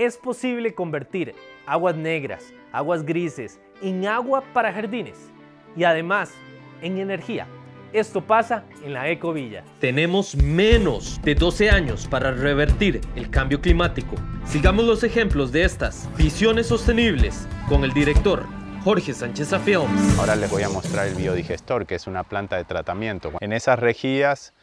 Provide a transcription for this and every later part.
Es posible convertir aguas negras, aguas grises, en agua para jardines y además en energía. Esto pasa en la Ecovilla. Tenemos menos de 12 años para revertir el cambio climático. Sigamos los ejemplos de estas visiones sostenibles con el director Jorge Sánchez Films. Ahora les voy a mostrar el biodigestor, que es una planta de tratamiento. En esas rejillas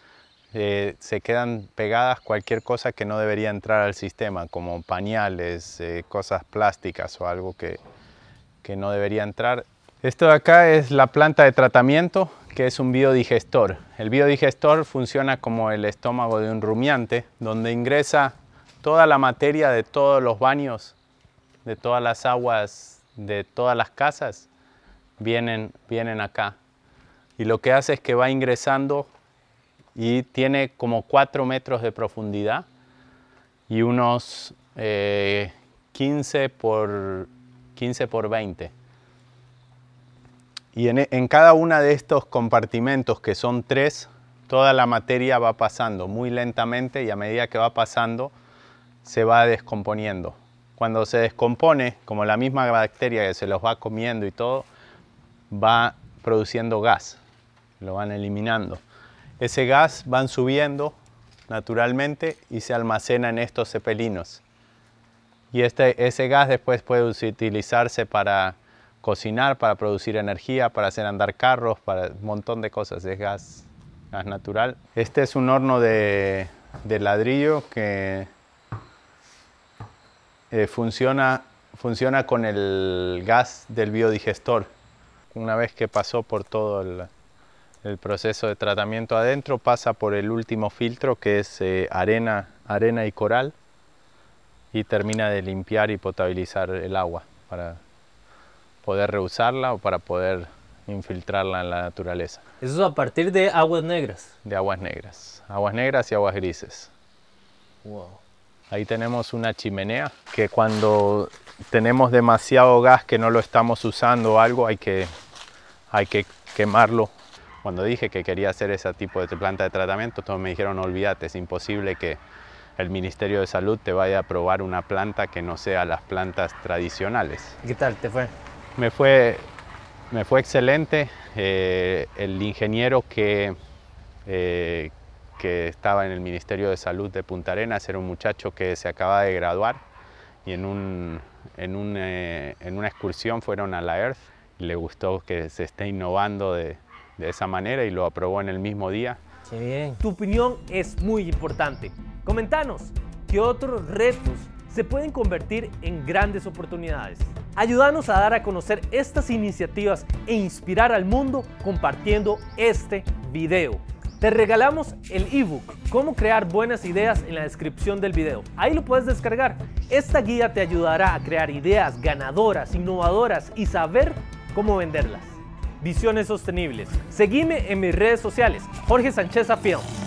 eh, se quedan pegadas cualquier cosa que no debería entrar al sistema, como pañales, eh, cosas plásticas o algo que, que no debería entrar. Esto de acá es la planta de tratamiento, que es un biodigestor. El biodigestor funciona como el estómago de un rumiante, donde ingresa toda la materia de todos los baños, de todas las aguas de todas las casas vienen, vienen acá. Y lo que hace es que va ingresando y tiene como 4 metros de profundidad y unos 15, eh, por, 15 por 20. Y en, en cada uno de estos compartimentos, que son tres, toda la materia va pasando muy lentamente y a medida que va pasando se va descomponiendo. Cuando se descompone, como la misma bacteria que se los va comiendo y todo, va produciendo gas, lo van eliminando. Ese gas van subiendo naturalmente y se almacena en estos cepelinos. Y este, ese gas después puede utilizarse para cocinar, para producir energía, para hacer andar carros, para un montón de cosas. Es gas, gas natural. Este es un horno de, ladrillo que eh, funciona, funciona con el gas del biodigestor. Una vez que pasó por todo el, proceso de tratamiento adentro, pasa por el último filtro que es eh, arena, arena y coral y termina de limpiar y potabilizar el agua para poder reusarla o para poder infiltrarla en la naturaleza. Eso es a partir de aguas negras. De aguas negras, aguas negras y aguas grises. Wow. Ahí tenemos una chimenea que cuando tenemos demasiado gas que no lo estamos usando o algo hay que, hay que quemarlo. Cuando dije que quería hacer ese tipo de planta de tratamiento, todos me dijeron, olvídate, es imposible que el Ministerio de Salud te vaya a probar una planta que no sea las plantas tradicionales. ¿Qué tal te fue? Me fue, me fue excelente. Eh, el ingeniero que, eh, que estaba en el Ministerio de Salud de Punta Arenas, era un muchacho que se acaba de graduar y en, un, en, un, eh, en una excursión fueron a la Earth y le gustó que se esté innovando de, de esa manera y lo aprobó en el mismo día. Qué bien. Tu opinión es muy importante. Comentanos qué otros retos se pueden convertir en grandes oportunidades. Ayúdanos a dar a conocer estas iniciativas e inspirar al mundo compartiendo este video. Te regalamos el ebook Cómo crear buenas ideas en la descripción del video. Ahí lo puedes descargar. Esta guía te ayudará a crear ideas ganadoras, innovadoras y saber cómo venderlas. Visiones sostenibles. Seguime en mis redes sociales, Jorge Sánchez Film.